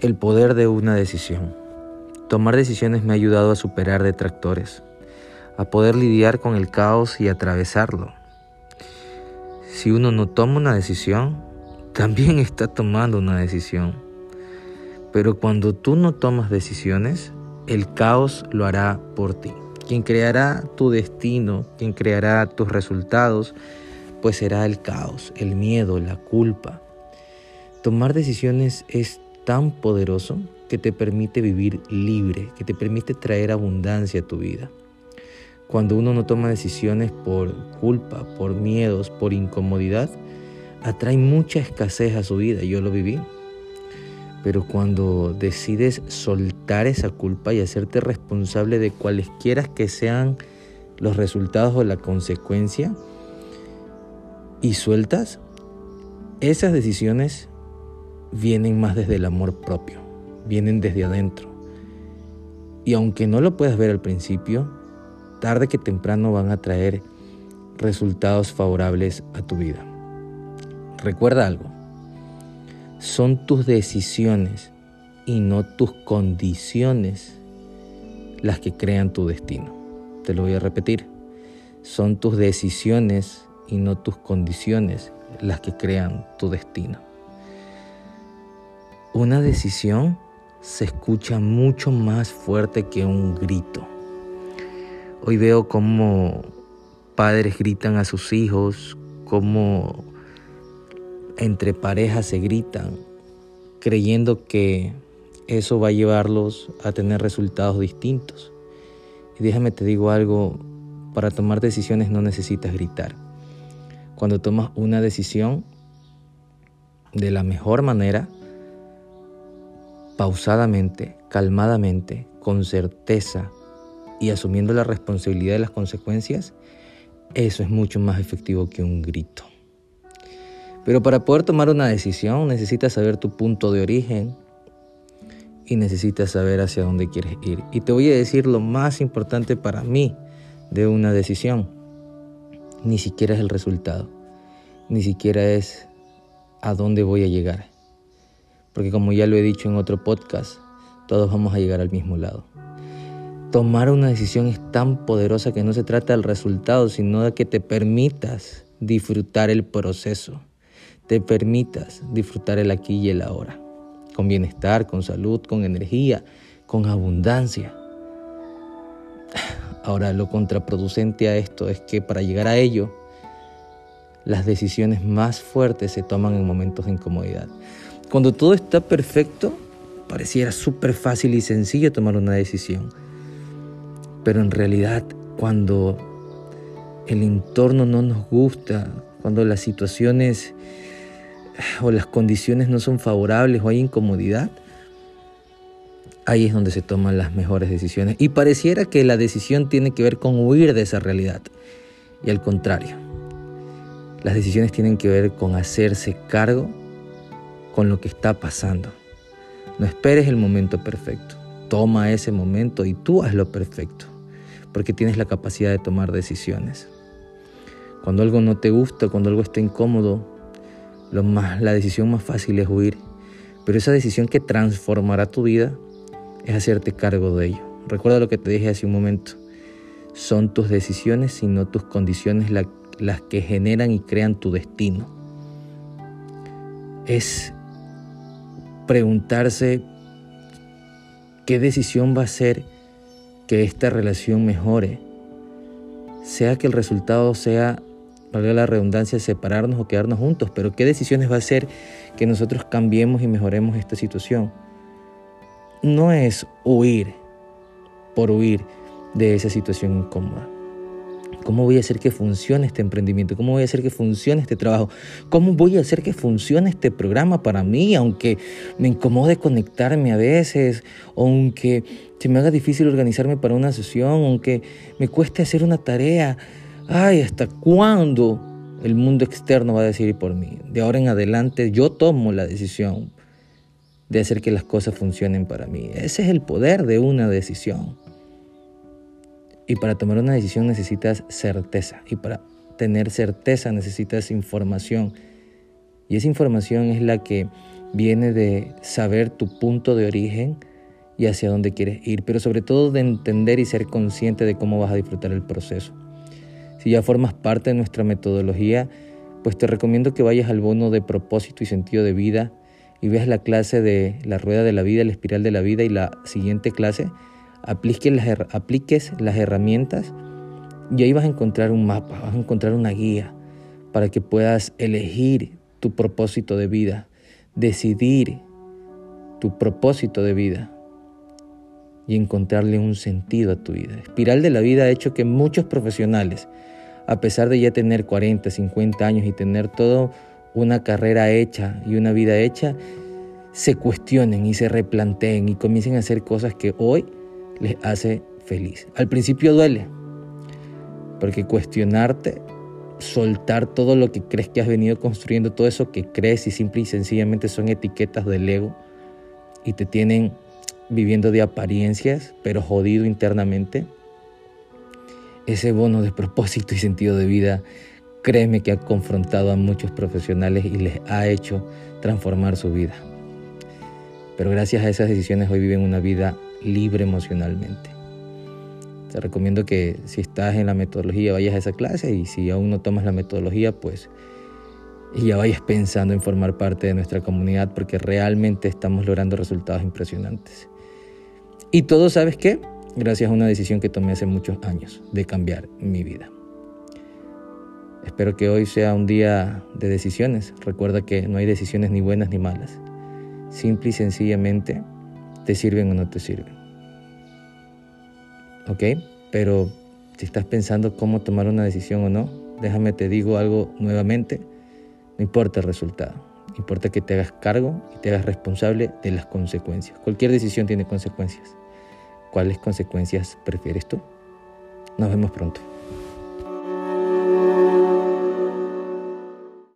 El poder de una decisión. Tomar decisiones me ha ayudado a superar detractores, a poder lidiar con el caos y atravesarlo. Si uno no toma una decisión, también está tomando una decisión. Pero cuando tú no tomas decisiones, el caos lo hará por ti. Quien creará tu destino, quien creará tus resultados, pues será el caos, el miedo, la culpa. Tomar decisiones es tan poderoso que te permite vivir libre, que te permite traer abundancia a tu vida. Cuando uno no toma decisiones por culpa, por miedos, por incomodidad, atrae mucha escasez a su vida. Yo lo viví. Pero cuando decides soltar esa culpa y hacerte responsable de cualesquiera que sean los resultados o la consecuencia, y sueltas, esas decisiones vienen más desde el amor propio, vienen desde adentro. Y aunque no lo puedas ver al principio, tarde que temprano van a traer resultados favorables a tu vida. Recuerda algo, son tus decisiones y no tus condiciones las que crean tu destino. Te lo voy a repetir, son tus decisiones y no tus condiciones las que crean tu destino. Una decisión se escucha mucho más fuerte que un grito. Hoy veo cómo padres gritan a sus hijos, cómo entre parejas se gritan, creyendo que eso va a llevarlos a tener resultados distintos. Y déjame te digo algo, para tomar decisiones no necesitas gritar. Cuando tomas una decisión de la mejor manera, pausadamente, calmadamente, con certeza y asumiendo la responsabilidad de las consecuencias, eso es mucho más efectivo que un grito. Pero para poder tomar una decisión necesitas saber tu punto de origen y necesitas saber hacia dónde quieres ir. Y te voy a decir lo más importante para mí de una decisión. Ni siquiera es el resultado, ni siquiera es a dónde voy a llegar. Porque como ya lo he dicho en otro podcast, todos vamos a llegar al mismo lado. Tomar una decisión es tan poderosa que no se trata del resultado, sino de que te permitas disfrutar el proceso te permitas disfrutar el aquí y el ahora, con bienestar, con salud, con energía, con abundancia. Ahora, lo contraproducente a esto es que para llegar a ello, las decisiones más fuertes se toman en momentos de incomodidad. Cuando todo está perfecto, pareciera súper fácil y sencillo tomar una decisión. Pero en realidad, cuando el entorno no nos gusta, cuando las situaciones o las condiciones no son favorables o hay incomodidad, ahí es donde se toman las mejores decisiones. Y pareciera que la decisión tiene que ver con huir de esa realidad. Y al contrario, las decisiones tienen que ver con hacerse cargo con lo que está pasando. No esperes el momento perfecto. Toma ese momento y tú haz lo perfecto, porque tienes la capacidad de tomar decisiones. Cuando algo no te gusta, cuando algo está incómodo, lo más, la decisión más fácil es huir, pero esa decisión que transformará tu vida es hacerte cargo de ello. Recuerda lo que te dije hace un momento. Son tus decisiones y no tus condiciones las que generan y crean tu destino. Es preguntarse qué decisión va a ser que esta relación mejore, sea que el resultado sea valga la redundancia, separarnos o quedarnos juntos, pero qué decisiones va a hacer que nosotros cambiemos y mejoremos esta situación. No es huir por huir de esa situación incómoda. ¿Cómo voy a hacer que funcione este emprendimiento? ¿Cómo voy a hacer que funcione este trabajo? ¿Cómo voy a hacer que funcione este programa para mí? Aunque me incomode conectarme a veces, aunque se me haga difícil organizarme para una sesión, aunque me cueste hacer una tarea, ay, ¿hasta cuándo el mundo externo va a decidir por mí? De ahora en adelante yo tomo la decisión de hacer que las cosas funcionen para mí. Ese es el poder de una decisión. Y para tomar una decisión necesitas certeza. Y para tener certeza necesitas información. Y esa información es la que viene de saber tu punto de origen y hacia dónde quieres ir, pero sobre todo de entender y ser consciente de cómo vas a disfrutar el proceso. Si ya formas parte de nuestra metodología, pues te recomiendo que vayas al bono de propósito y sentido de vida y veas la clase de la rueda de la vida, la espiral de la vida y la siguiente clase, apliques las, las herramientas y ahí vas a encontrar un mapa, vas a encontrar una guía para que puedas elegir tu propósito de vida, decidir tu propósito de vida y encontrarle un sentido a tu vida. Espiral de la vida ha hecho que muchos profesionales, a pesar de ya tener 40, 50 años y tener toda una carrera hecha y una vida hecha, se cuestionen y se replanteen y comiencen a hacer cosas que hoy les hace feliz. Al principio duele, porque cuestionarte, soltar todo lo que crees que has venido construyendo, todo eso que crees y simple y sencillamente son etiquetas del ego y te tienen viviendo de apariencias, pero jodido internamente, ese bono de propósito y sentido de vida, créeme que ha confrontado a muchos profesionales y les ha hecho transformar su vida. Pero gracias a esas decisiones hoy viven una vida libre emocionalmente. Te recomiendo que si estás en la metodología vayas a esa clase y si aún no tomas la metodología, pues ya vayas pensando en formar parte de nuestra comunidad porque realmente estamos logrando resultados impresionantes. Y todo, ¿sabes qué? Gracias a una decisión que tomé hace muchos años de cambiar mi vida. Espero que hoy sea un día de decisiones. Recuerda que no hay decisiones ni buenas ni malas. Simple y sencillamente te sirven o no te sirven. ¿ok? Pero si estás pensando cómo tomar una decisión o no, déjame te digo algo nuevamente, no importa el resultado, importa que te hagas cargo y te hagas responsable de las consecuencias. Cualquier decisión tiene consecuencias. ¿Cuáles consecuencias prefieres tú? Nos vemos pronto.